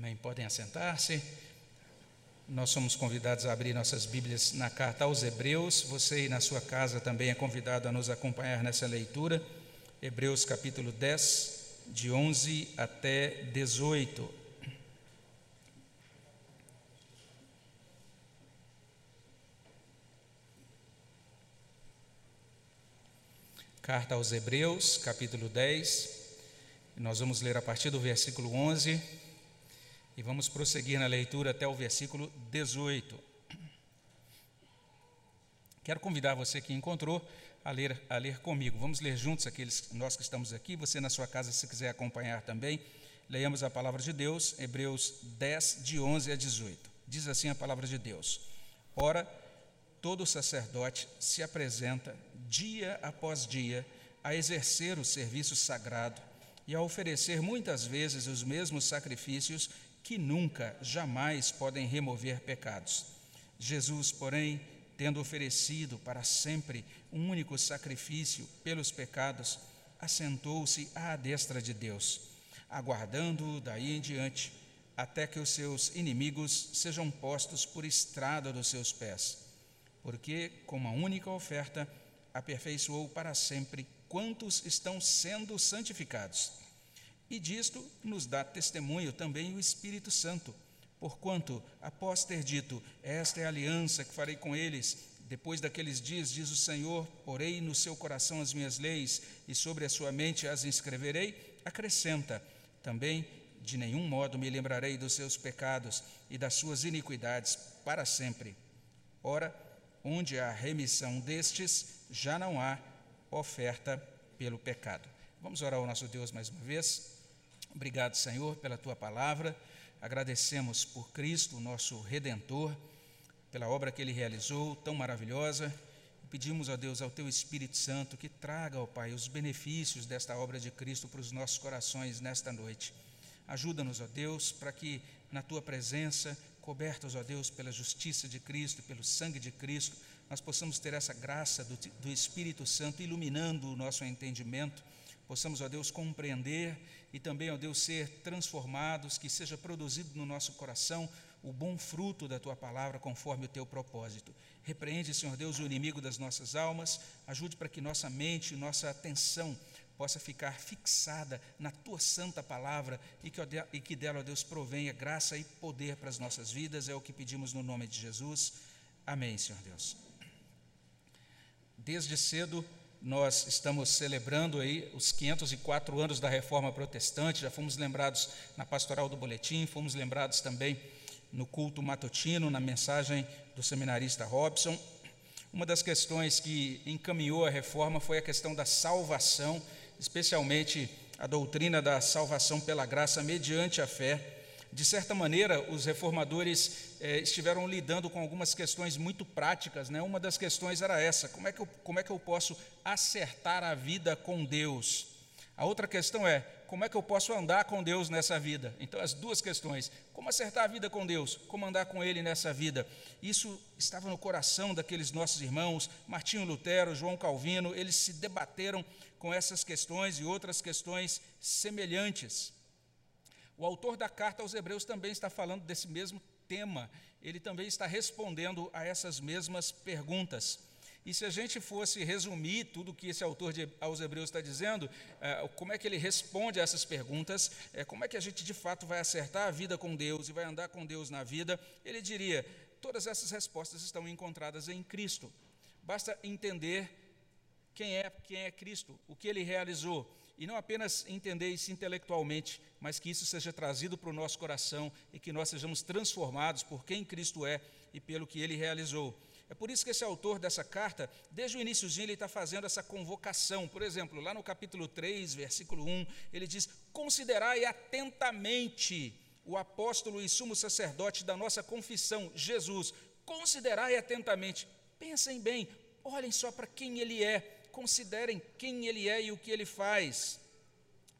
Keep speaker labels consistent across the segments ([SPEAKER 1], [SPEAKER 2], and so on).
[SPEAKER 1] Amém. Podem assentar-se. Nós somos convidados a abrir nossas Bíblias na carta aos Hebreus. Você aí na sua casa também é convidado a nos acompanhar nessa leitura. Hebreus capítulo 10, de 11 até 18. Carta aos Hebreus, capítulo 10. Nós vamos ler a partir do versículo 11 e vamos prosseguir na leitura até o versículo 18. Quero convidar você que encontrou a ler, a ler comigo. Vamos ler juntos aqueles nós que estamos aqui. Você na sua casa, se quiser acompanhar também, leiamos a palavra de Deus, Hebreus 10, de 11 a 18. Diz assim a palavra de Deus: Ora, todo sacerdote se apresenta dia após dia a exercer o serviço sagrado e a oferecer muitas vezes os mesmos sacrifícios que nunca, jamais podem remover pecados. Jesus, porém, tendo oferecido para sempre um único sacrifício pelos pecados, assentou-se à destra de Deus, aguardando-o daí em diante, até que os seus inimigos sejam postos por estrada dos seus pés. Porque, com uma única oferta, aperfeiçoou para sempre quantos estão sendo santificados. E disto nos dá testemunho também o Espírito Santo, porquanto, após ter dito: Esta é a aliança que farei com eles, depois daqueles dias, diz o Senhor, porei no seu coração as minhas leis e sobre a sua mente as inscreverei, acrescenta: Também de nenhum modo me lembrarei dos seus pecados e das suas iniquidades para sempre. Ora, onde há remissão destes, já não há oferta pelo pecado. Vamos orar ao nosso Deus mais uma vez. Obrigado, Senhor, pela tua palavra. Agradecemos por Cristo, nosso redentor, pela obra que ele realizou, tão maravilhosa. Pedimos a Deus, ao teu Espírito Santo, que traga, ó Pai, os benefícios desta obra de Cristo para os nossos corações nesta noite. Ajuda-nos, ó Deus, para que na tua presença, cobertos, ó Deus, pela justiça de Cristo, pelo sangue de Cristo, nós possamos ter essa graça do, do Espírito Santo iluminando o nosso entendimento, possamos, ó Deus, compreender e também, ó Deus, ser transformados, que seja produzido no nosso coração o bom fruto da tua palavra conforme o teu propósito. Repreende, Senhor Deus, o inimigo das nossas almas, ajude para que nossa mente, nossa atenção possa ficar fixada na tua santa palavra e que, e que dela, ó Deus, provenha graça e poder para as nossas vidas, é o que pedimos no nome de Jesus. Amém, Senhor Deus. Desde cedo nós estamos celebrando aí os 504 anos da Reforma Protestante, já fomos lembrados na pastoral do boletim, fomos lembrados também no culto matutino, na mensagem do seminarista Robson. Uma das questões que encaminhou a reforma foi a questão da salvação, especialmente a doutrina da salvação pela graça mediante a fé de certa maneira, os reformadores eh, estiveram lidando com algumas questões muito práticas. Né? Uma das questões era essa: como é, que eu, como é que eu posso acertar a vida com Deus? A outra questão é: como é que eu posso andar com Deus nessa vida? Então, as duas questões: como acertar a vida com Deus, como andar com Ele nessa vida? Isso estava no coração daqueles nossos irmãos, Martinho Lutero, João Calvino, eles se debateram com essas questões e outras questões semelhantes. O autor da carta aos Hebreus também está falando desse mesmo tema, ele também está respondendo a essas mesmas perguntas. E se a gente fosse resumir tudo que esse autor de, aos Hebreus está dizendo, é, como é que ele responde a essas perguntas, é, como é que a gente de fato vai acertar a vida com Deus e vai andar com Deus na vida, ele diria: todas essas respostas estão encontradas em Cristo. Basta entender quem é, quem é Cristo, o que ele realizou, e não apenas entender isso intelectualmente, mas que isso seja trazido para o nosso coração e que nós sejamos transformados por quem Cristo é e pelo que ele realizou. É por isso que esse autor dessa carta, desde o iníciozinho, ele está fazendo essa convocação. Por exemplo, lá no capítulo 3, versículo 1, ele diz: Considerai atentamente o apóstolo e sumo sacerdote da nossa confissão, Jesus. Considerai atentamente. Pensem bem, olhem só para quem ele é considerem quem ele é e o que ele faz.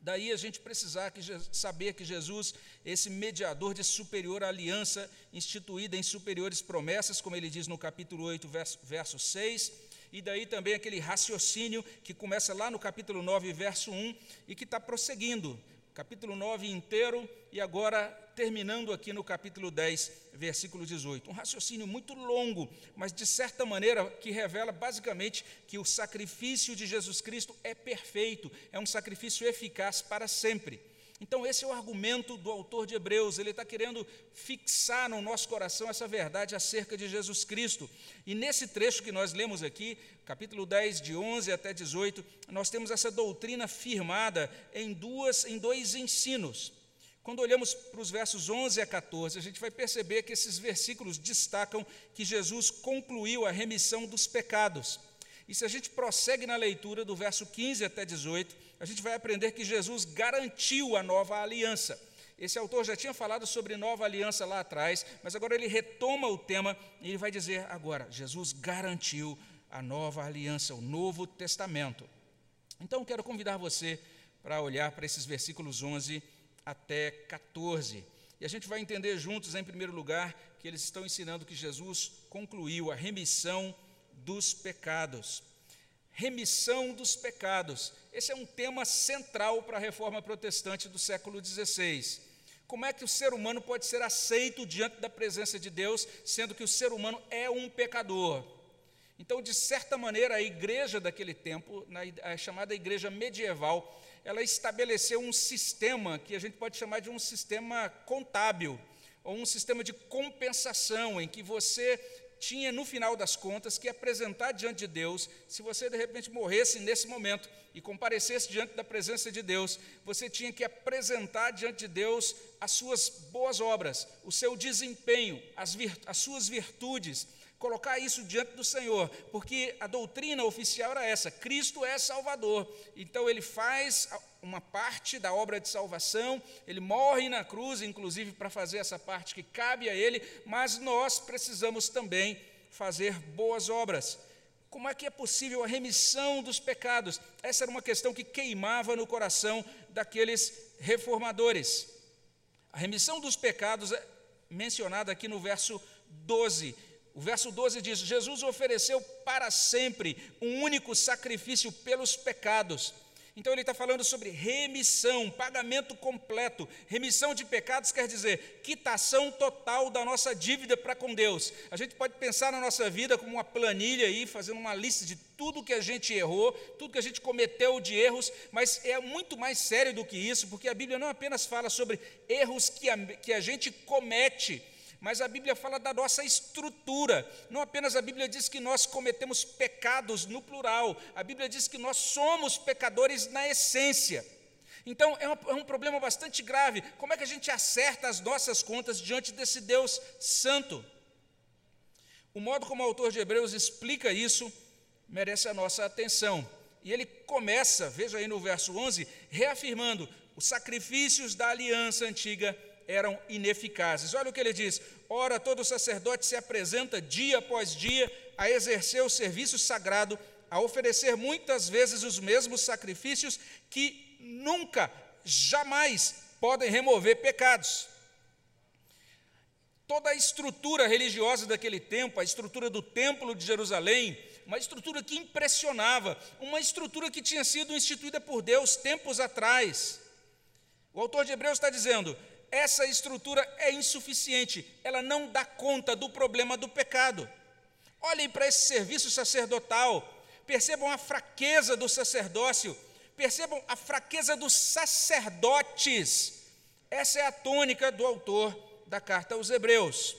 [SPEAKER 1] Daí a gente precisar que, saber que Jesus, esse mediador de superior aliança, instituída em superiores promessas, como ele diz no capítulo 8, verso, verso 6, e daí também aquele raciocínio que começa lá no capítulo 9, verso 1, e que está prosseguindo. Capítulo 9 inteiro e agora terminando aqui no capítulo 10, versículo 18. Um raciocínio muito longo, mas de certa maneira que revela basicamente que o sacrifício de Jesus Cristo é perfeito, é um sacrifício eficaz para sempre. Então, esse é o argumento do autor de Hebreus, ele está querendo fixar no nosso coração essa verdade acerca de Jesus Cristo. E nesse trecho que nós lemos aqui, capítulo 10, de 11 até 18, nós temos essa doutrina firmada em, duas, em dois ensinos. Quando olhamos para os versos 11 a 14, a gente vai perceber que esses versículos destacam que Jesus concluiu a remissão dos pecados. E se a gente prossegue na leitura do verso 15 até 18, a gente vai aprender que Jesus garantiu a nova aliança. Esse autor já tinha falado sobre nova aliança lá atrás, mas agora ele retoma o tema e ele vai dizer agora: Jesus garantiu a nova aliança, o Novo Testamento. Então, quero convidar você para olhar para esses versículos 11 até 14. E a gente vai entender juntos, em primeiro lugar, que eles estão ensinando que Jesus concluiu a remissão dos pecados. Remissão dos pecados. Esse é um tema central para a reforma protestante do século XVI. Como é que o ser humano pode ser aceito diante da presença de Deus, sendo que o ser humano é um pecador? Então, de certa maneira, a igreja daquele tempo, a chamada igreja medieval, ela estabeleceu um sistema que a gente pode chamar de um sistema contábil, ou um sistema de compensação, em que você tinha, no final das contas, que apresentar diante de Deus, se você de repente morresse nesse momento e comparecesse diante da presença de Deus, você tinha que apresentar diante de Deus as suas boas obras, o seu desempenho, as, as suas virtudes, colocar isso diante do Senhor, porque a doutrina oficial era essa: Cristo é Salvador. Então ele faz uma parte da obra de salvação, ele morre na cruz, inclusive para fazer essa parte que cabe a ele, mas nós precisamos também fazer boas obras. Como é que é possível a remissão dos pecados? Essa era uma questão que queimava no coração daqueles reformadores. A remissão dos pecados é mencionada aqui no verso 12. O verso 12 diz: Jesus ofereceu para sempre um único sacrifício pelos pecados então ele está falando sobre remissão, pagamento completo. Remissão de pecados quer dizer quitação total da nossa dívida para com Deus. A gente pode pensar na nossa vida como uma planilha aí, fazendo uma lista de tudo que a gente errou, tudo que a gente cometeu de erros, mas é muito mais sério do que isso, porque a Bíblia não apenas fala sobre erros que a, que a gente comete, mas a Bíblia fala da nossa estrutura. Não apenas a Bíblia diz que nós cometemos pecados no plural, a Bíblia diz que nós somos pecadores na essência. Então é um, é um problema bastante grave. Como é que a gente acerta as nossas contas diante desse Deus santo? O modo como o autor de Hebreus explica isso merece a nossa atenção. E ele começa, veja aí no verso 11, reafirmando os sacrifícios da aliança antiga eram ineficazes. Olha o que ele diz: Ora, todo sacerdote se apresenta dia após dia a exercer o serviço sagrado, a oferecer muitas vezes os mesmos sacrifícios que nunca, jamais podem remover pecados. Toda a estrutura religiosa daquele tempo, a estrutura do Templo de Jerusalém, uma estrutura que impressionava, uma estrutura que tinha sido instituída por Deus tempos atrás. O autor de Hebreus está dizendo: essa estrutura é insuficiente, ela não dá conta do problema do pecado. Olhem para esse serviço sacerdotal, percebam a fraqueza do sacerdócio, percebam a fraqueza dos sacerdotes. Essa é a tônica do autor da carta aos Hebreus.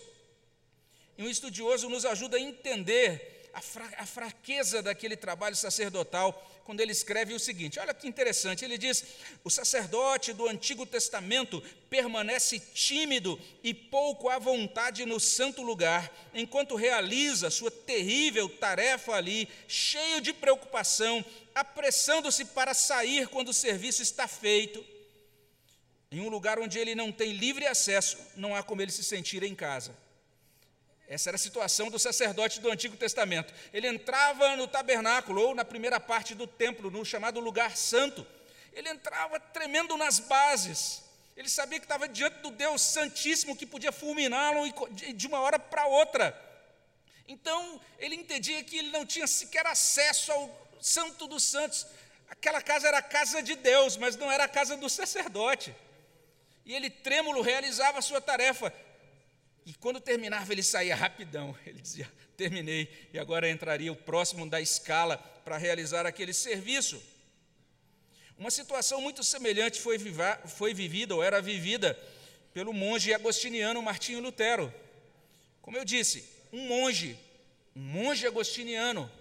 [SPEAKER 1] E um estudioso nos ajuda a entender a, fra a fraqueza daquele trabalho sacerdotal quando ele escreve o seguinte: olha que interessante, ele diz: o sacerdote do Antigo Testamento permanece tímido e pouco à vontade no santo lugar, enquanto realiza sua terrível tarefa ali, cheio de preocupação, apressando-se para sair quando o serviço está feito. Em um lugar onde ele não tem livre acesso, não há como ele se sentir em casa. Essa era a situação do sacerdote do Antigo Testamento. Ele entrava no tabernáculo, ou na primeira parte do templo, no chamado lugar santo. Ele entrava tremendo nas bases. Ele sabia que estava diante do Deus Santíssimo que podia fulminá-lo de uma hora para outra. Então, ele entendia que ele não tinha sequer acesso ao Santo dos Santos, Aquela casa era a casa de Deus, mas não era a casa do sacerdote. E ele, trêmulo, realizava a sua tarefa. E quando terminava, ele saía rapidão. Ele dizia: Terminei, e agora entraria o próximo da escala para realizar aquele serviço. Uma situação muito semelhante foi, viva, foi vivida, ou era vivida, pelo monge agostiniano Martinho Lutero. Como eu disse, um monge, um monge agostiniano,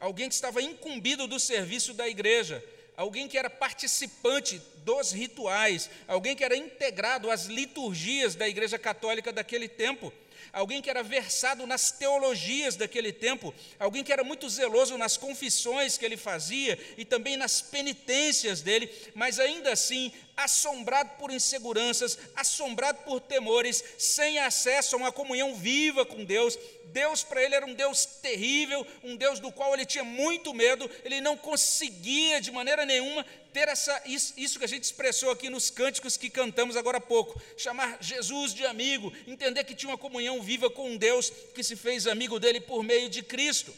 [SPEAKER 1] alguém que estava incumbido do serviço da igreja, alguém que era participante dos rituais, alguém que era integrado às liturgias da Igreja Católica daquele tempo alguém que era versado nas teologias daquele tempo, alguém que era muito zeloso nas confissões que ele fazia e também nas penitências dele, mas ainda assim assombrado por inseguranças, assombrado por temores, sem acesso a uma comunhão viva com Deus. Deus para ele era um Deus terrível, um Deus do qual ele tinha muito medo, ele não conseguia de maneira nenhuma ter essa, isso, que a gente expressou aqui nos cânticos que cantamos agora há pouco, chamar Jesus de amigo, entender que tinha uma comunhão viva com um Deus que se fez amigo dele por meio de Cristo.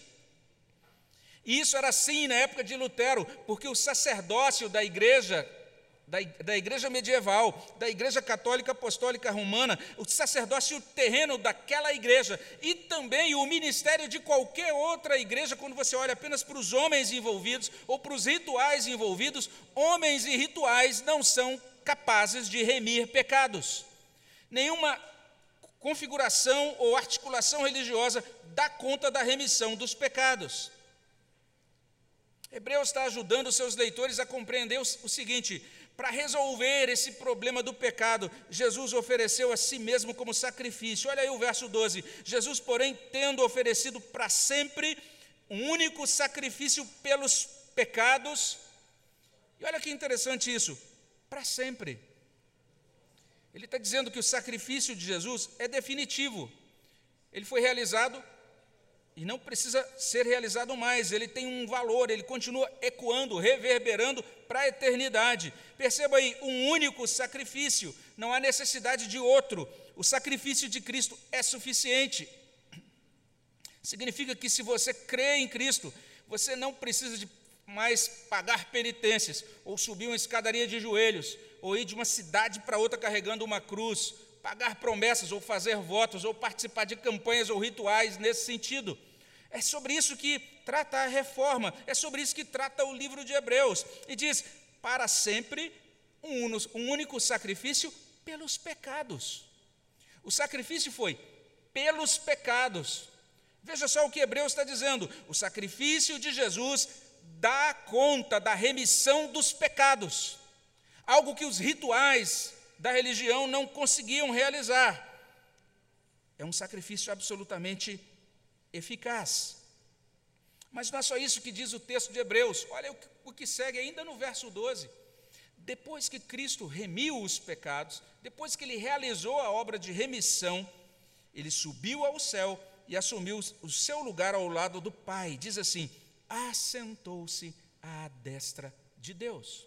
[SPEAKER 1] E isso era assim na época de Lutero, porque o sacerdócio da igreja da, da igreja medieval, da igreja católica apostólica romana, o sacerdócio terreno daquela igreja e também o ministério de qualquer outra igreja, quando você olha apenas para os homens envolvidos ou para os rituais envolvidos, homens e rituais não são capazes de remir pecados. Nenhuma configuração ou articulação religiosa dá conta da remissão dos pecados. Hebreus está ajudando seus leitores a compreender o seguinte: para resolver esse problema do pecado, Jesus ofereceu a si mesmo como sacrifício. Olha aí o verso 12: Jesus, porém, tendo oferecido para sempre um único sacrifício pelos pecados, e olha que interessante isso, para sempre. Ele está dizendo que o sacrifício de Jesus é definitivo, ele foi realizado e não precisa ser realizado mais, ele tem um valor, ele continua ecoando, reverberando para a eternidade. Perceba aí, um único sacrifício, não há necessidade de outro. O sacrifício de Cristo é suficiente. Significa que se você crê em Cristo, você não precisa de mais pagar penitências, ou subir uma escadaria de joelhos, ou ir de uma cidade para outra carregando uma cruz, pagar promessas, ou fazer votos, ou participar de campanhas ou rituais nesse sentido. É sobre isso que trata a reforma, é sobre isso que trata o livro de Hebreus. E diz: para sempre um, um único sacrifício pelos pecados. O sacrifício foi pelos pecados. Veja só o que Hebreus está dizendo: o sacrifício de Jesus dá conta da remissão dos pecados, algo que os rituais da religião não conseguiam realizar. É um sacrifício absolutamente eficaz. Mas não é só isso que diz o texto de Hebreus, olha o que segue ainda no verso 12. Depois que Cristo remiu os pecados, depois que ele realizou a obra de remissão, ele subiu ao céu e assumiu o seu lugar ao lado do Pai. Diz assim: assentou-se à destra de Deus.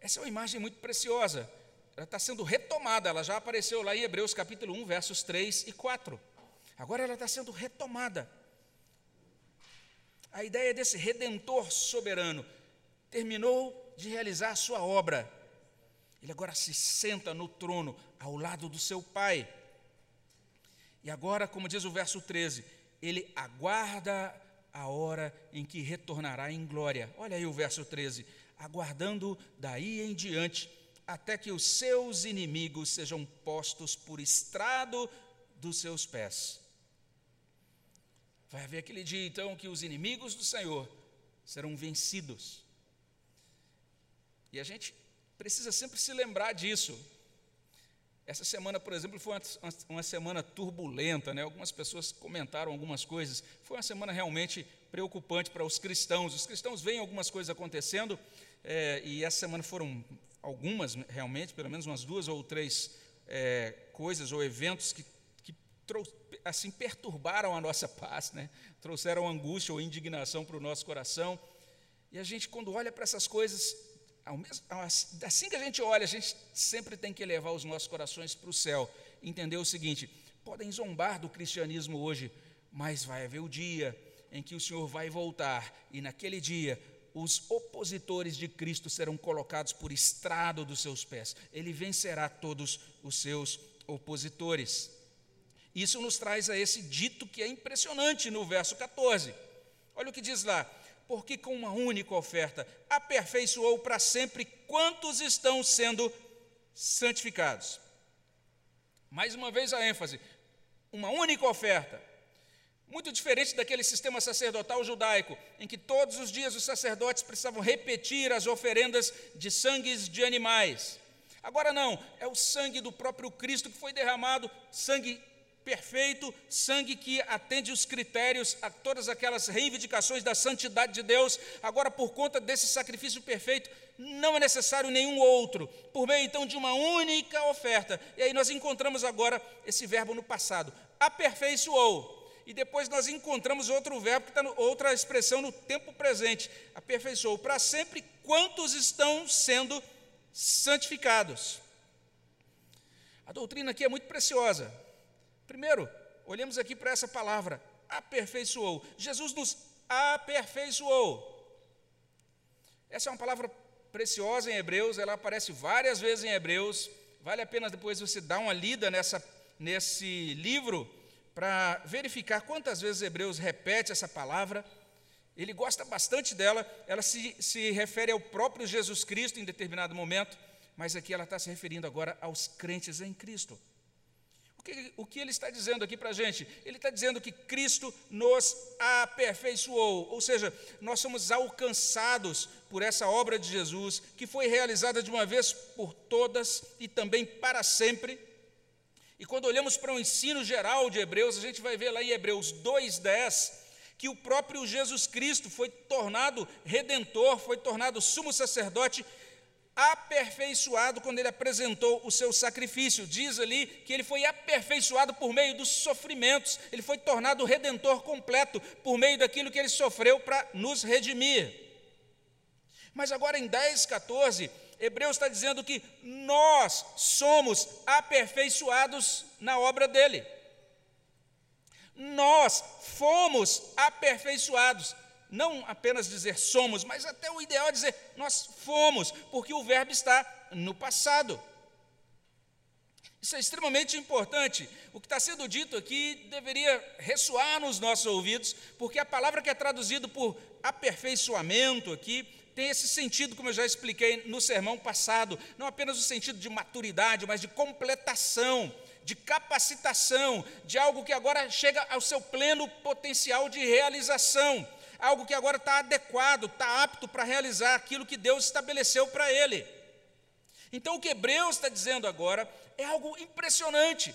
[SPEAKER 1] Essa é uma imagem muito preciosa. Ela está sendo retomada, ela já apareceu lá em Hebreus capítulo 1, versos 3 e 4. Agora ela está sendo retomada. A ideia desse redentor soberano terminou de realizar a sua obra. Ele agora se senta no trono ao lado do seu Pai. E agora, como diz o verso 13, ele aguarda a hora em que retornará em glória. Olha aí o verso 13: aguardando daí em diante, até que os seus inimigos sejam postos por estrado dos seus pés. Vai haver aquele dia então que os inimigos do Senhor serão vencidos. E a gente precisa sempre se lembrar disso. Essa semana, por exemplo, foi uma, semana turbulenta, né? algumas pessoas comentaram algumas coisas. Foi uma semana realmente preocupante para os cristãos. Os cristãos veem algumas coisas acontecendo, é, e essa semana foram algumas, realmente, pelo menos umas duas ou três é, coisas ou eventos que assim perturbaram a nossa paz, né? trouxeram angústia ou indignação para o nosso coração. E a gente, quando olha para essas coisas, assim que a gente olha, a gente sempre tem que elevar os nossos corações para o céu. Entender o seguinte: podem zombar do cristianismo hoje, mas vai haver o dia em que o Senhor vai voltar e naquele dia os opositores de Cristo serão colocados por estrado dos seus pés. Ele vencerá todos os seus opositores. Isso nos traz a esse dito que é impressionante no verso 14. Olha o que diz lá: porque com uma única oferta aperfeiçoou para sempre quantos estão sendo santificados. Mais uma vez a ênfase: uma única oferta. Muito diferente daquele sistema sacerdotal judaico, em que todos os dias os sacerdotes precisavam repetir as oferendas de sangues de animais. Agora não, é o sangue do próprio Cristo que foi derramado, sangue perfeito, sangue que atende os critérios a todas aquelas reivindicações da santidade de Deus. Agora, por conta desse sacrifício perfeito, não é necessário nenhum outro, por meio então de uma única oferta. E aí nós encontramos agora esse verbo no passado: aperfeiçoou. E depois nós encontramos outro verbo, que está outra expressão no tempo presente: aperfeiçoou para sempre quantos estão sendo santificados. A doutrina aqui é muito preciosa. Primeiro, olhemos aqui para essa palavra, aperfeiçoou. Jesus nos aperfeiçoou. Essa é uma palavra preciosa em Hebreus, ela aparece várias vezes em Hebreus. Vale a pena depois você dar uma lida nessa, nesse livro para verificar quantas vezes Hebreus repete essa palavra. Ele gosta bastante dela, ela se, se refere ao próprio Jesus Cristo em determinado momento, mas aqui ela está se referindo agora aos crentes em Cristo o que ele está dizendo aqui para a gente? Ele está dizendo que Cristo nos aperfeiçoou, ou seja, nós somos alcançados por essa obra de Jesus, que foi realizada de uma vez por todas e também para sempre. E quando olhamos para o ensino geral de Hebreus, a gente vai ver lá em Hebreus 2,10 que o próprio Jesus Cristo foi tornado redentor, foi tornado sumo sacerdote aperfeiçoado quando ele apresentou o seu sacrifício. Diz ali que ele foi aperfeiçoado por meio dos sofrimentos, ele foi tornado redentor completo por meio daquilo que ele sofreu para nos redimir. Mas agora em 10, 14, Hebreus está dizendo que nós somos aperfeiçoados na obra dele. Nós fomos aperfeiçoados não apenas dizer somos, mas até o ideal é dizer nós fomos, porque o verbo está no passado. Isso é extremamente importante. O que está sendo dito aqui deveria ressoar nos nossos ouvidos, porque a palavra que é traduzida por aperfeiçoamento aqui tem esse sentido, como eu já expliquei no sermão passado, não apenas o sentido de maturidade, mas de completação, de capacitação, de algo que agora chega ao seu pleno potencial de realização algo que agora está adequado, está apto para realizar aquilo que Deus estabeleceu para ele. Então, o que Hebreus está dizendo agora é algo impressionante.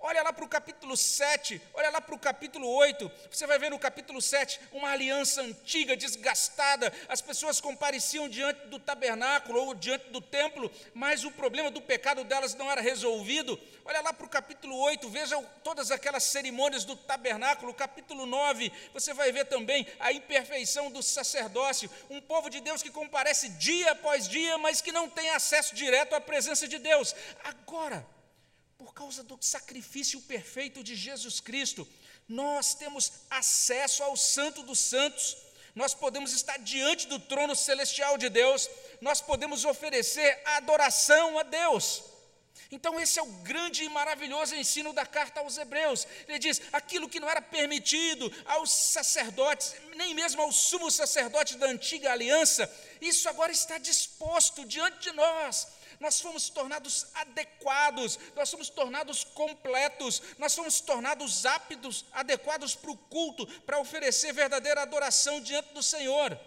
[SPEAKER 1] Olha lá para o capítulo 7, olha lá para o capítulo 8, você vai ver no capítulo 7 uma aliança antiga, desgastada. As pessoas compareciam diante do tabernáculo ou diante do templo, mas o problema do pecado delas não era resolvido. Olha lá para o capítulo 8, veja todas aquelas cerimônias do tabernáculo. Capítulo 9, você vai ver também a imperfeição do sacerdócio. Um povo de Deus que comparece dia após dia, mas que não tem acesso direto à presença de Deus. Agora, por causa do sacrifício perfeito de Jesus Cristo, nós temos acesso ao Santo dos Santos, nós podemos estar diante do trono celestial de Deus, nós podemos oferecer adoração a Deus. Então, esse é o grande e maravilhoso ensino da carta aos Hebreus. Ele diz: aquilo que não era permitido aos sacerdotes, nem mesmo ao sumo sacerdote da antiga aliança, isso agora está disposto diante de nós nós fomos tornados adequados, nós fomos tornados completos, nós fomos tornados aptos, adequados para o culto, para oferecer verdadeira adoração diante do Senhor.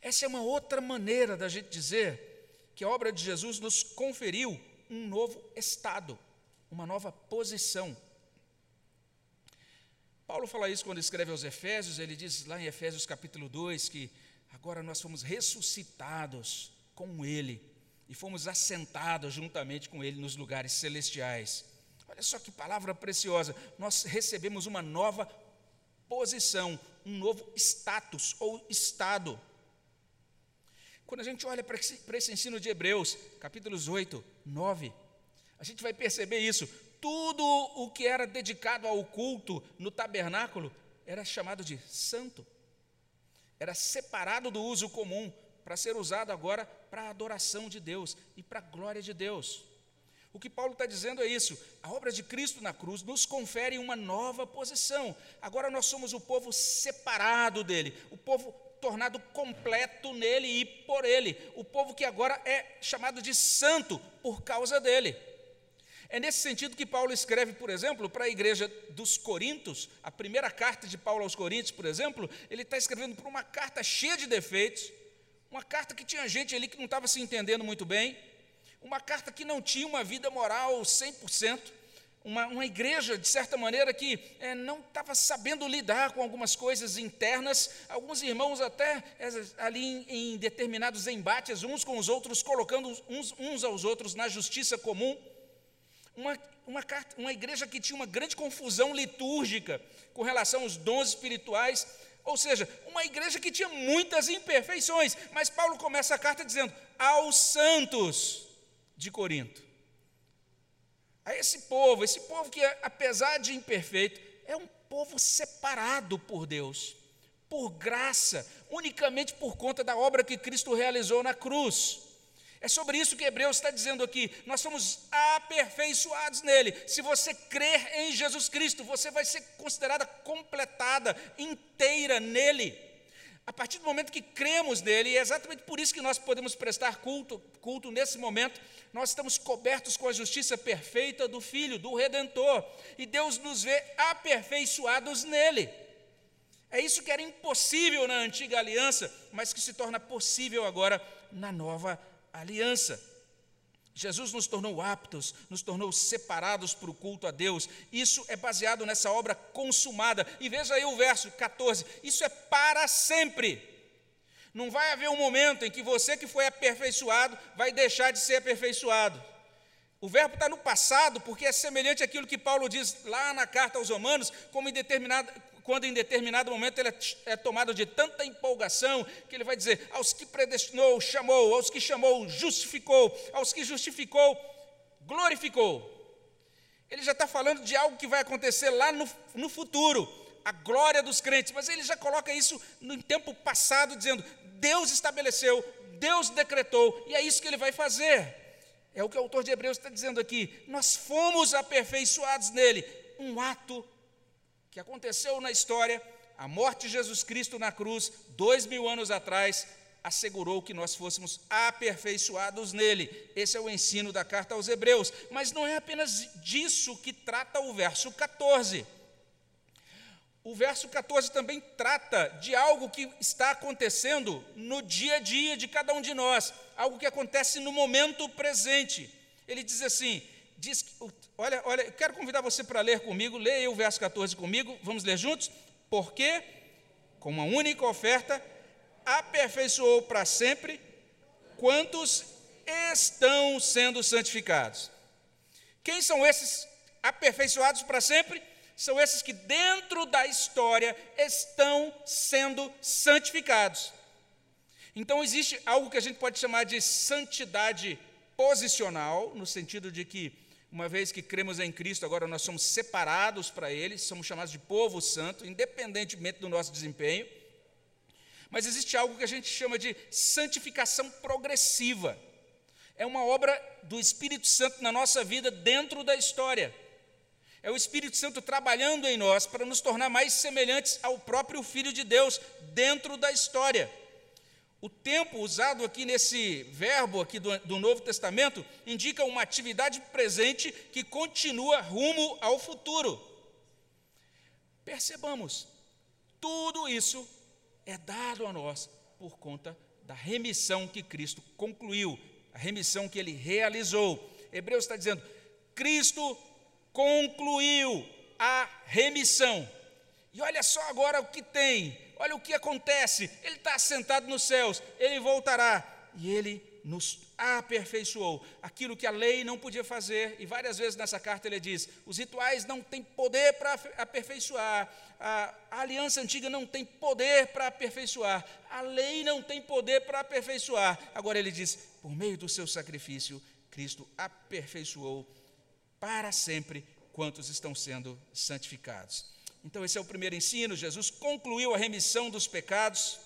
[SPEAKER 1] Essa é uma outra maneira da gente dizer que a obra de Jesus nos conferiu um novo estado, uma nova posição. Paulo fala isso quando escreve aos Efésios, ele diz lá em Efésios capítulo 2 que agora nós fomos ressuscitados com Ele e fomos assentados juntamente com Ele nos lugares celestiais. Olha só que palavra preciosa. Nós recebemos uma nova posição, um novo status ou estado. Quando a gente olha para esse, para esse ensino de Hebreus, capítulos 8, 9, a gente vai perceber isso. Tudo o que era dedicado ao culto no tabernáculo era chamado de santo. Era separado do uso comum para ser usado agora para a adoração de Deus e para a glória de Deus. O que Paulo está dizendo é isso: a obra de Cristo na cruz nos confere uma nova posição. Agora nós somos o povo separado dele, o povo tornado completo nele e por ele, o povo que agora é chamado de santo por causa dele. É nesse sentido que Paulo escreve, por exemplo, para a igreja dos Coríntios, a primeira carta de Paulo aos Coríntios, por exemplo, ele está escrevendo para uma carta cheia de defeitos, uma carta que tinha gente ali que não estava se entendendo muito bem, uma carta que não tinha uma vida moral 100%, uma, uma igreja, de certa maneira, que é, não estava sabendo lidar com algumas coisas internas, alguns irmãos até é, ali em, em, determinados embates, uns com os outros, colocando uns, uns aos outros na justiça comum. Uma, uma, carta, uma igreja que tinha uma grande confusão litúrgica com relação aos dons espirituais, ou seja, uma igreja que tinha muitas imperfeições, mas Paulo começa a carta dizendo: aos santos de Corinto. A esse povo, esse povo que, apesar de imperfeito, é um povo separado por Deus, por graça, unicamente por conta da obra que Cristo realizou na cruz. É sobre isso que Hebreus está dizendo aqui. Nós somos aperfeiçoados nele. Se você crer em Jesus Cristo, você vai ser considerada completada, inteira nele. A partir do momento que cremos nele, e é exatamente por isso que nós podemos prestar culto, culto nesse momento, nós estamos cobertos com a justiça perfeita do Filho, do Redentor, e Deus nos vê aperfeiçoados nele. É isso que era impossível na antiga aliança, mas que se torna possível agora na nova aliança. Jesus nos tornou aptos, nos tornou separados para o culto a Deus. Isso é baseado nessa obra consumada. E veja aí o verso 14: isso é para sempre. Não vai haver um momento em que você que foi aperfeiçoado vai deixar de ser aperfeiçoado. O verbo está no passado, porque é semelhante àquilo que Paulo diz lá na carta aos Romanos, como em determinada, quando em determinado momento ele é, é tomado de tanta empolgação, que ele vai dizer: aos que predestinou, chamou, aos que chamou, justificou, aos que justificou, glorificou. Ele já está falando de algo que vai acontecer lá no, no futuro, a glória dos crentes, mas ele já coloca isso no tempo passado, dizendo: Deus estabeleceu, Deus decretou, e é isso que ele vai fazer. É o que o autor de Hebreus está dizendo aqui. Nós fomos aperfeiçoados nele, um ato que aconteceu na história, a morte de Jesus Cristo na cruz, dois mil anos atrás, assegurou que nós fôssemos aperfeiçoados nele. Esse é o ensino da carta aos Hebreus. Mas não é apenas disso que trata o verso 14. O verso 14 também trata de algo que está acontecendo no dia a dia de cada um de nós, algo que acontece no momento presente. Ele diz assim: diz, olha, olha, eu quero convidar você para ler comigo, leia o verso 14 comigo, vamos ler juntos? Porque, com uma única oferta, aperfeiçoou para sempre quantos estão sendo santificados. Quem são esses aperfeiçoados para sempre? São esses que, dentro da história, estão sendo santificados. Então, existe algo que a gente pode chamar de santidade posicional, no sentido de que uma vez que cremos em Cristo, agora nós somos separados para Ele, somos chamados de povo santo, independentemente do nosso desempenho. Mas existe algo que a gente chama de santificação progressiva. É uma obra do Espírito Santo na nossa vida dentro da história. É o Espírito Santo trabalhando em nós para nos tornar mais semelhantes ao próprio Filho de Deus dentro da história. O tempo usado aqui nesse verbo aqui do, do, Novo Testamento indica uma atividade presente que continua rumo ao futuro. Percebamos, tudo isso é dado a nós por conta da remissão que Cristo concluiu, a remissão que ele realizou. Hebreus está dizendo: Cristo concluiu a remissão. E olha só agora o que tem olha o que acontece, ele está assentado nos céus, ele voltará, e ele nos aperfeiçoou. Aquilo que a lei não podia fazer, e várias vezes nessa carta ele diz: os rituais não têm poder para aperfeiçoar, a, a aliança antiga não tem poder para aperfeiçoar, a lei não tem poder para aperfeiçoar. Agora ele diz: por meio do seu sacrifício, Cristo aperfeiçoou para sempre quantos estão sendo santificados. Então, esse é o primeiro ensino. Jesus concluiu a remissão dos pecados.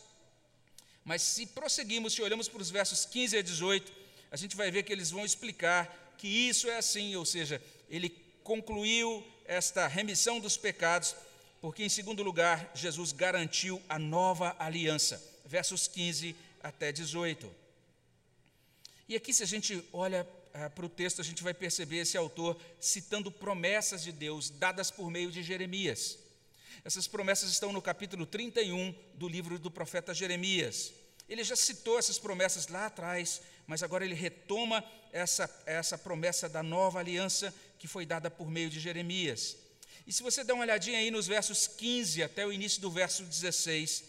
[SPEAKER 1] Mas se prosseguimos, se olhamos para os versos 15 a 18, a gente vai ver que eles vão explicar que isso é assim, ou seja, ele concluiu esta remissão dos pecados, porque, em segundo lugar, Jesus garantiu a nova aliança. Versos 15 até 18. E aqui, se a gente olha ah, para o texto, a gente vai perceber esse autor citando promessas de Deus dadas por meio de Jeremias. Essas promessas estão no capítulo 31 do livro do profeta Jeremias. Ele já citou essas promessas lá atrás, mas agora ele retoma essa, essa promessa da nova aliança que foi dada por meio de Jeremias. E se você der uma olhadinha aí nos versos 15 até o início do verso 16,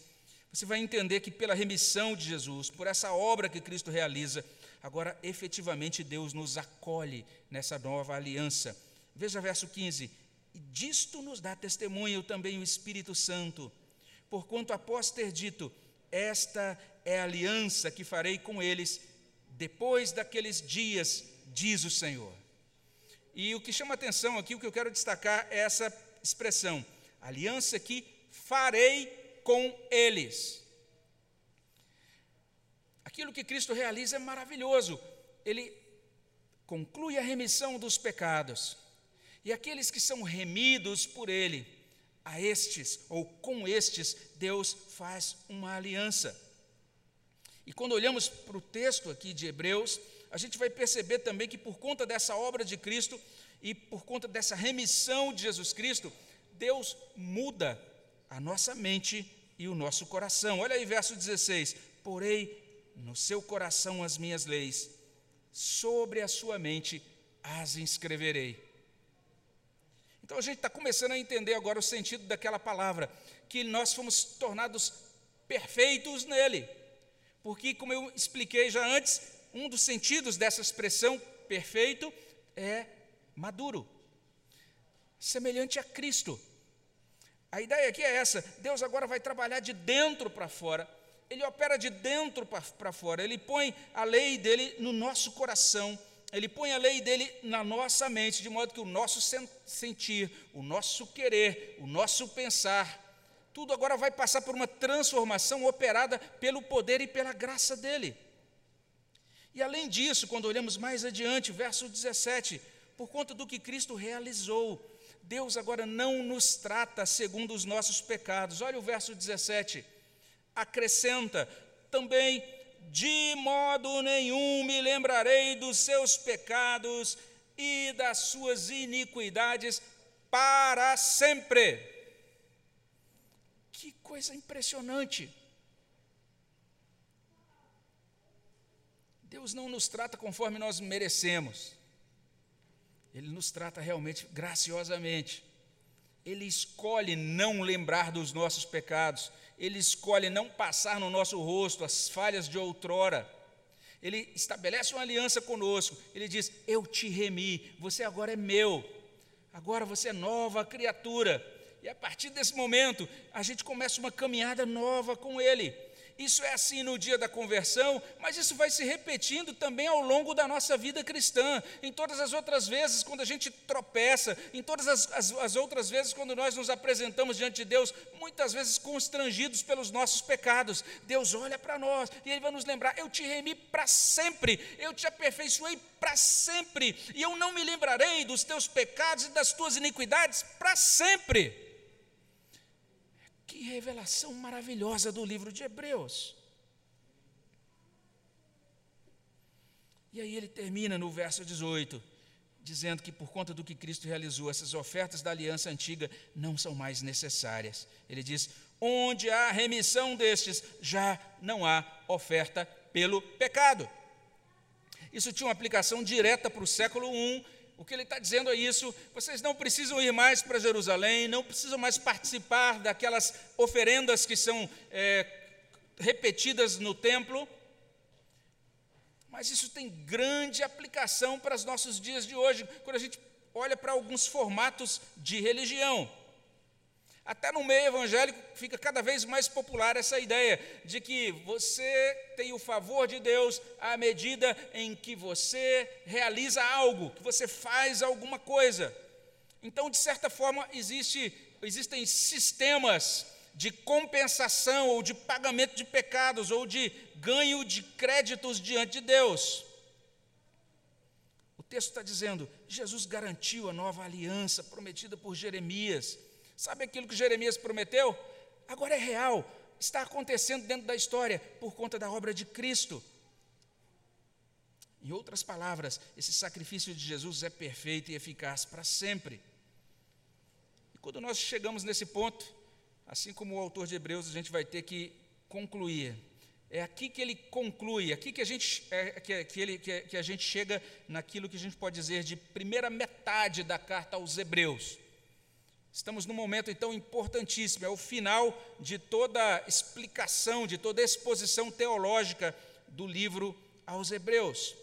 [SPEAKER 1] você vai entender que pela remissão de Jesus, por essa obra que Cristo realiza, agora efetivamente Deus nos acolhe nessa nova aliança. Veja verso 15: E disto nos dá testemunho também o Espírito Santo, porquanto após ter dito, esta é a aliança que farei com eles depois daqueles dias, diz o Senhor. E o que chama atenção aqui, o que eu quero destacar é essa expressão: aliança que farei com eles. Aquilo que Cristo realiza é maravilhoso. Ele conclui a remissão dos pecados. E aqueles que são remidos por Ele, a estes ou com estes, Deus faz uma aliança. E quando olhamos para o texto aqui de Hebreus, a gente vai perceber também que por conta dessa obra de Cristo e por conta dessa remissão de Jesus Cristo, Deus muda a nossa mente e o nosso coração. Olha aí, verso 16: Porei no seu coração as minhas leis, sobre a sua mente as inscreverei. Então a gente está começando a entender agora o sentido daquela palavra, que nós fomos tornados perfeitos nele. Porque, como eu expliquei já antes, um dos sentidos dessa expressão perfeito é maduro, semelhante a Cristo. A ideia aqui é essa: Deus agora vai trabalhar de dentro para fora, Ele opera de dentro para fora, Ele põe a lei dele no nosso coração, Ele põe a lei dele na nossa mente, de modo que o nosso sentir, o nosso querer, o nosso pensar, tudo agora vai passar por uma transformação operada pelo poder e pela graça dele. E além disso, quando olhamos mais adiante, verso 17, por conta do que Cristo realizou, Deus agora não nos trata segundo os nossos pecados. Olha o verso 17. Acrescenta também: de modo nenhum me lembrarei dos seus pecados e das suas iniquidades para sempre. Que coisa impressionante. Deus não nos trata conforme nós merecemos. Ele nos trata realmente graciosamente. Ele escolhe não lembrar dos nossos pecados. Ele escolhe não passar no nosso rosto as falhas de outrora. Ele estabelece uma aliança conosco. Ele diz: Eu te remi, você agora é meu. Agora você é nova criatura. E a partir desse momento, a gente começa uma caminhada nova com Ele. Isso é assim no dia da conversão, mas isso vai se repetindo também ao longo da nossa vida cristã. Em todas as outras vezes, quando a gente tropeça, em todas as, as, as, outras vezes, quando nós nos apresentamos diante de Deus, muitas vezes constrangidos pelos nossos pecados, Deus olha para nós e Ele vai nos lembrar: Eu te remi para sempre, eu te aperfeiçoei para sempre, e eu não me lembrarei dos teus pecados e das tuas iniquidades para sempre. Que revelação maravilhosa do livro de Hebreus. E aí ele termina no verso 18, dizendo que por conta do que Cristo realizou, essas ofertas da aliança antiga não são mais necessárias. Ele diz: onde há remissão destes, já não há oferta pelo pecado. Isso tinha uma aplicação direta para o século I o que ele está dizendo é isso: vocês não precisam ir mais para Jerusalém, não precisam mais participar daquelas oferendas que são é, repetidas no templo. Mas isso tem grande aplicação para os nossos dias de hoje, quando a gente olha para alguns formatos de religião. Até no meio evangélico fica cada vez mais popular essa ideia de que você tem o favor de Deus à medida em que você realiza algo, que você faz alguma coisa. Então, de certa forma, existe existem sistemas de compensação ou de pagamento de pecados ou de ganho de créditos diante de Deus. O texto está dizendo: Jesus garantiu a nova aliança prometida por Jeremias. Sabe aquilo que Jeremias prometeu? Agora é real, está acontecendo dentro da história por conta da obra de Cristo. Em outras palavras, esse sacrifício de Jesus é perfeito e eficaz para sempre. E quando nós chegamos nesse ponto, assim como o autor de Hebreus, a gente vai ter que concluir. É aqui que ele conclui, aqui que a gente, é, que, que, ele, que, que a gente chega naquilo que a gente pode dizer de primeira metade da carta aos Hebreus. Estamos num momento então importantíssimo, é o final de toda explicação, de toda exposição teológica do livro aos Hebreus.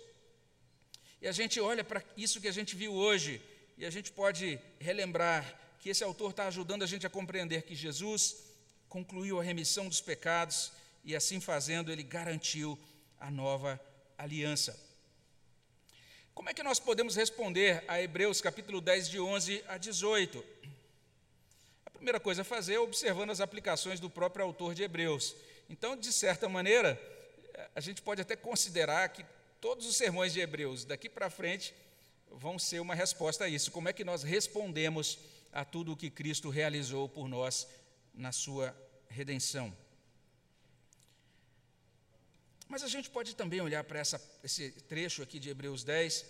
[SPEAKER 1] E a gente olha para isso que a gente viu hoje, e a gente pode relembrar que esse autor está ajudando a gente a compreender que Jesus concluiu a remissão dos pecados e, assim fazendo, ele garantiu a nova aliança. Como é que nós podemos responder a Hebreus capítulo 10, de 11 a 18? Primeira coisa a fazer é observando as aplicações do próprio autor de Hebreus. Então, de certa maneira, a gente pode até considerar que todos os sermões de Hebreus daqui para frente vão ser uma resposta a isso. Como é que nós respondemos a tudo o que Cristo realizou por nós na sua redenção? Mas a gente pode também olhar para esse trecho aqui de Hebreus 10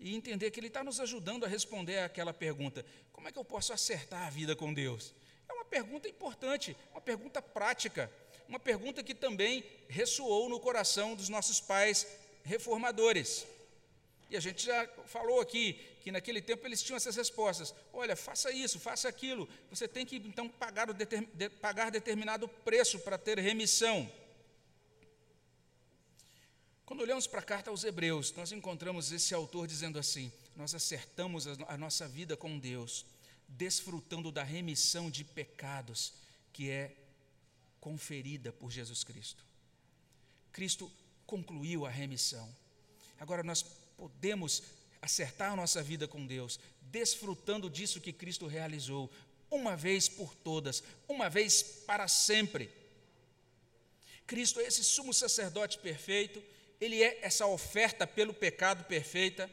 [SPEAKER 1] e entender que ele está nos ajudando a responder àquela pergunta: como é que eu posso acertar a vida com Deus? É uma pergunta importante, uma pergunta prática, uma pergunta que também ressoou no coração dos nossos pais reformadores. E a gente já falou aqui que naquele tempo eles tinham essas respostas. Olha, faça isso, faça aquilo. Você tem que então pagar, determin, de, pagar determinado preço para ter remissão. Quando olhamos para a carta aos Hebreus, nós encontramos esse autor dizendo assim: Nós acertamos a nossa vida com Deus, desfrutando da remissão de pecados que é conferida por Jesus Cristo. Cristo concluiu a remissão. Agora nós podemos acertar a nossa vida com Deus, desfrutando disso que Cristo realizou, uma vez por todas, uma vez para sempre. Cristo é esse sumo sacerdote perfeito ele é essa oferta pelo pecado perfeita,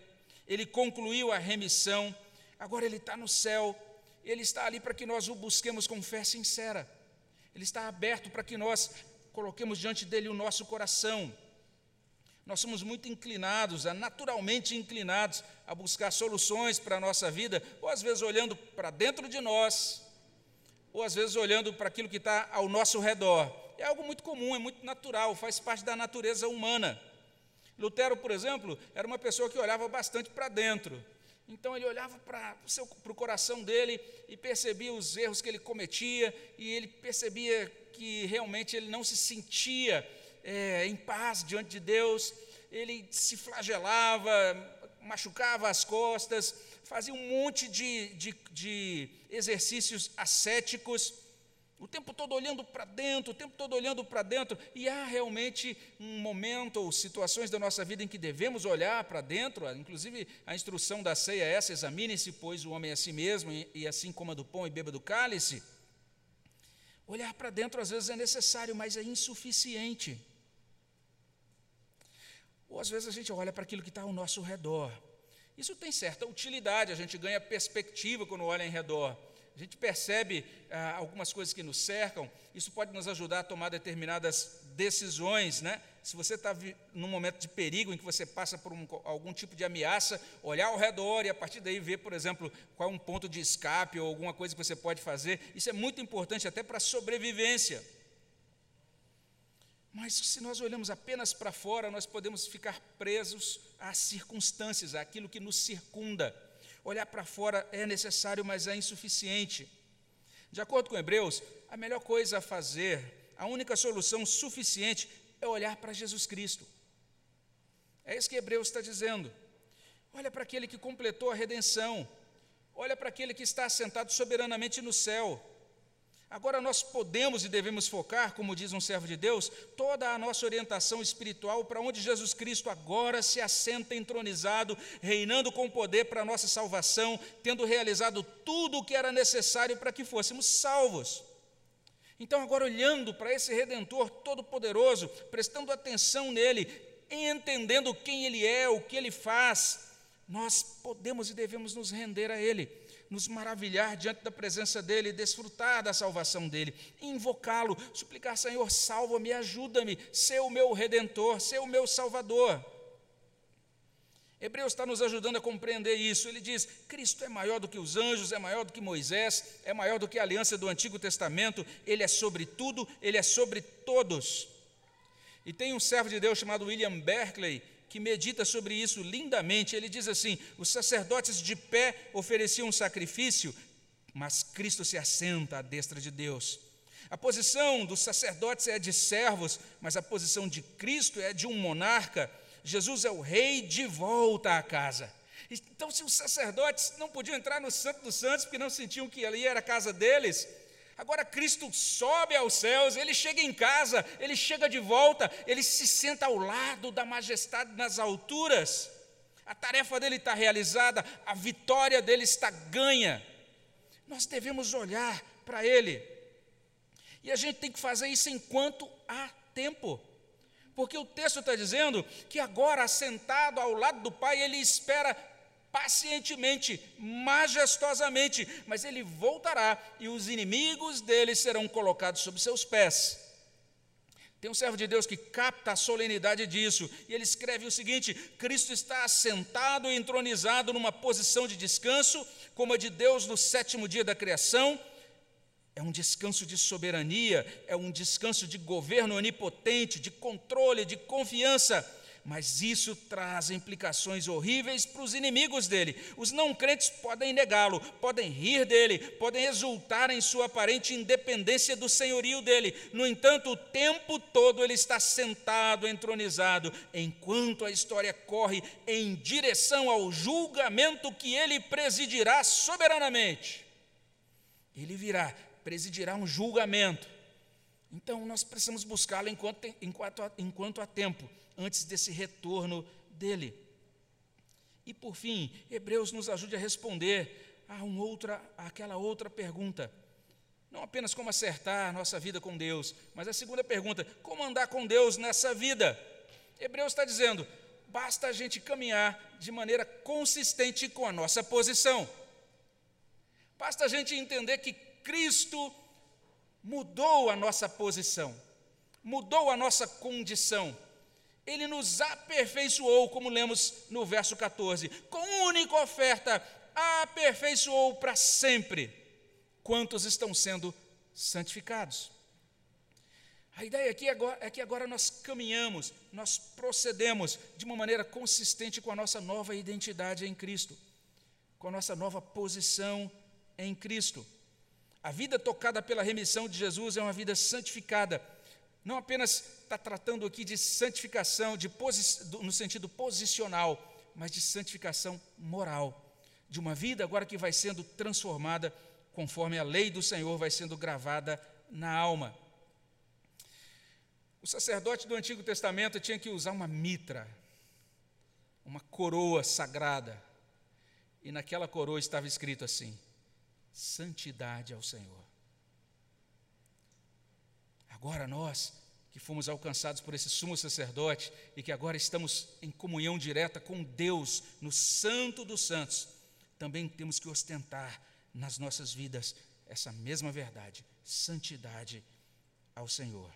[SPEAKER 1] ele concluiu a remissão, agora ele está no céu, ele está ali para que nós o busquemos com fé sincera, ele está aberto para que nós coloquemos diante dele o nosso coração. Nós somos muito inclinados, naturalmente inclinados a buscar soluções para a nossa vida, ou às vezes olhando para dentro de nós, ou às vezes olhando para aquilo que está ao nosso redor. É algo muito comum, é muito natural, faz parte da natureza humana. Lutero, por exemplo, era uma pessoa que olhava bastante para dentro. Então ele olhava para o coração dele e percebia os erros que ele cometia, e ele percebia que realmente ele não se sentia é, em paz diante de Deus, ele se flagelava, machucava as costas, fazia um monte de, de, de exercícios ascéticos o tempo todo olhando para dentro, o tempo todo olhando para dentro, e há realmente um momento ou situações da nossa vida em que devemos olhar para dentro, inclusive a instrução da ceia é essa: examine-se, pois, o homem a si mesmo, e assim coma do pão e beba do cálice. Olhar para dentro às vezes é necessário, mas é insuficiente. Ou às vezes a gente olha para aquilo que está ao nosso redor. Isso tem certa utilidade, a gente ganha perspectiva quando olha em redor a gente percebe ah, algumas coisas que nos cercam, isso pode nos ajudar a tomar determinadas decisões, né? Se você está num momento de perigo em que você passa por um, algum tipo de ameaça, olhar ao redor e a partir daí ver, por exemplo, qual é um ponto de escape ou alguma coisa que você pode fazer, isso é muito importante até para a sobrevivência. Mas se nós olhamos apenas para fora, nós podemos ficar presos às circunstâncias, àquilo que nos circunda. Olhar para fora é necessário, mas é insuficiente. De acordo com Hebreus, a melhor coisa a fazer, a única solução suficiente é olhar para Jesus Cristo. É isso que Hebreus está dizendo. Olha para aquele que completou a redenção. Olha para aquele que está assentado soberanamente no céu. Agora nós podemos e devemos focar, como diz um servo de Deus, toda a nossa orientação espiritual para onde Jesus Cristo agora se assenta entronizado, reinando com poder para a nossa salvação, tendo realizado tudo o que era necessário para que fôssemos salvos. Então, agora olhando para esse redentor todo-poderoso, prestando atenção nele, entendendo quem ele é, o que ele faz, nós podemos e devemos nos render a ele nos maravilhar diante da presença dEle, desfrutar da salvação dEle, invocá-lo, suplicar: Senhor, salva-me, ajuda-me, ser o meu redentor, ser o meu salvador. Hebreus está nos ajudando a compreender isso. Ele diz: Cristo é maior do que os anjos, é maior do que Moisés, é maior do que a aliança do Antigo Testamento, ele é sobre tudo, ele é sobre todos. E tem um servo de Deus chamado William Berkeley, que medita sobre isso lindamente. Ele diz assim: os sacerdotes de pé ofereciam um sacrifício, mas Cristo se assenta à destra de Deus. A posição dos sacerdotes é de servos, mas a posição de Cristo é de um monarca. Jesus é o rei de volta à casa. Então, se os sacerdotes não podiam entrar no Santo dos Santos porque não sentiam que ali era a casa deles, Agora Cristo sobe aos céus, ele chega em casa, ele chega de volta, ele se senta ao lado da majestade nas alturas. A tarefa dele está realizada, a vitória dele está ganha. Nós devemos olhar para ele. E a gente tem que fazer isso enquanto há tempo. Porque o texto está dizendo que agora, assentado ao lado do Pai, ele espera pacientemente, majestosamente, mas ele voltará e os inimigos dele serão colocados sob seus pés. Tem um servo de Deus que capta a solenidade disso, e ele escreve o seguinte: Cristo está assentado e entronizado numa posição de descanso, como a de Deus no sétimo dia da criação. É um descanso de soberania, é um descanso de governo onipotente, de controle, de confiança mas isso traz implicações horríveis para os inimigos dele. Os não crentes podem negá-lo, podem rir dele, podem exultar em sua aparente independência do senhorio dele. No entanto, o tempo todo ele está sentado, entronizado, enquanto a história corre em direção ao julgamento que ele presidirá soberanamente. Ele virá, presidirá um julgamento. Então, nós precisamos buscá-lo enquanto, enquanto, enquanto há tempo antes desse retorno dele. E por fim, Hebreus nos ajude a responder a uma outra, àquela outra pergunta. Não apenas como acertar nossa vida com Deus, mas a segunda pergunta: como andar com Deus nessa vida? Hebreus está dizendo: basta a gente caminhar de maneira consistente com a nossa posição. Basta a gente entender que Cristo mudou a nossa posição, mudou a nossa condição ele nos aperfeiçoou, como lemos no verso 14, com única oferta, aperfeiçoou para sempre quantos estão sendo santificados. A ideia aqui agora, é que agora nós caminhamos, nós procedemos de uma maneira consistente com a nossa nova identidade em Cristo, com a nossa nova posição em Cristo. A vida tocada pela remissão de Jesus é uma vida santificada não apenas está tratando aqui de santificação de no sentido posicional, mas de santificação moral, de uma vida agora que vai sendo transformada conforme a lei do Senhor vai sendo gravada na alma. O sacerdote do Antigo Testamento tinha que usar uma mitra, uma coroa sagrada, e naquela coroa estava escrito assim: santidade ao Senhor. Agora nós, que fomos alcançados por esse sumo sacerdote e que agora estamos em comunhão direta com Deus, no Santo dos Santos, também temos que ostentar nas nossas vidas essa mesma verdade, santidade ao Senhor.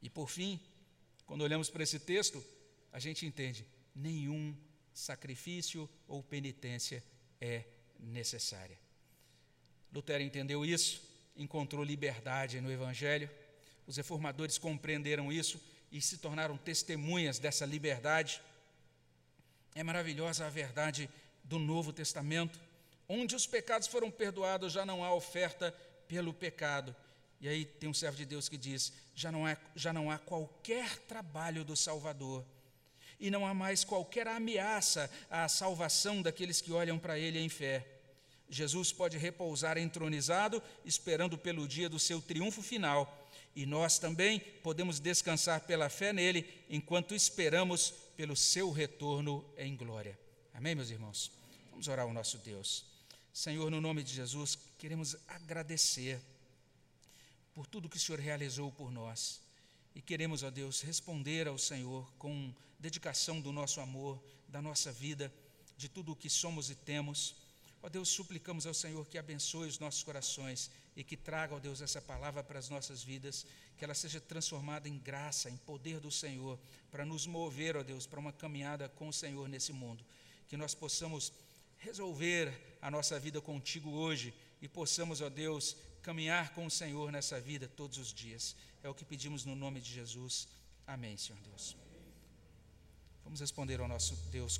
[SPEAKER 1] E por fim, quando olhamos para esse texto, a gente entende: nenhum sacrifício ou penitência é necessária. Lutero entendeu isso, encontrou liberdade no Evangelho os reformadores compreenderam isso e se tornaram testemunhas dessa liberdade. É maravilhosa a verdade do Novo Testamento. Onde os pecados foram perdoados, já não há oferta pelo pecado. E aí tem um servo de Deus que diz: já não, há, já não há qualquer trabalho do Salvador, e não há mais qualquer ameaça à salvação daqueles que olham para Ele em fé. Jesus pode repousar entronizado, esperando pelo dia do seu triunfo final. E nós também podemos descansar pela fé nele, enquanto esperamos pelo seu retorno em glória. Amém, meus irmãos? Vamos orar ao nosso Deus. Senhor, no nome de Jesus, queremos agradecer por tudo que o Senhor realizou por nós. E queremos, ó Deus, responder ao Senhor com dedicação do nosso amor, da nossa vida, de tudo o que somos e temos. Ó Deus, suplicamos ao Senhor que abençoe os nossos corações e que traga, ó Deus, essa palavra para as nossas vidas, que ela seja transformada em graça, em poder do Senhor, para nos mover, ó Deus, para uma caminhada com o Senhor nesse mundo. Que nós possamos resolver a nossa vida contigo hoje e possamos, ó Deus, caminhar com o Senhor nessa vida todos os dias. É o que pedimos no nome de Jesus. Amém, Senhor Deus. Vamos responder ao nosso Deus.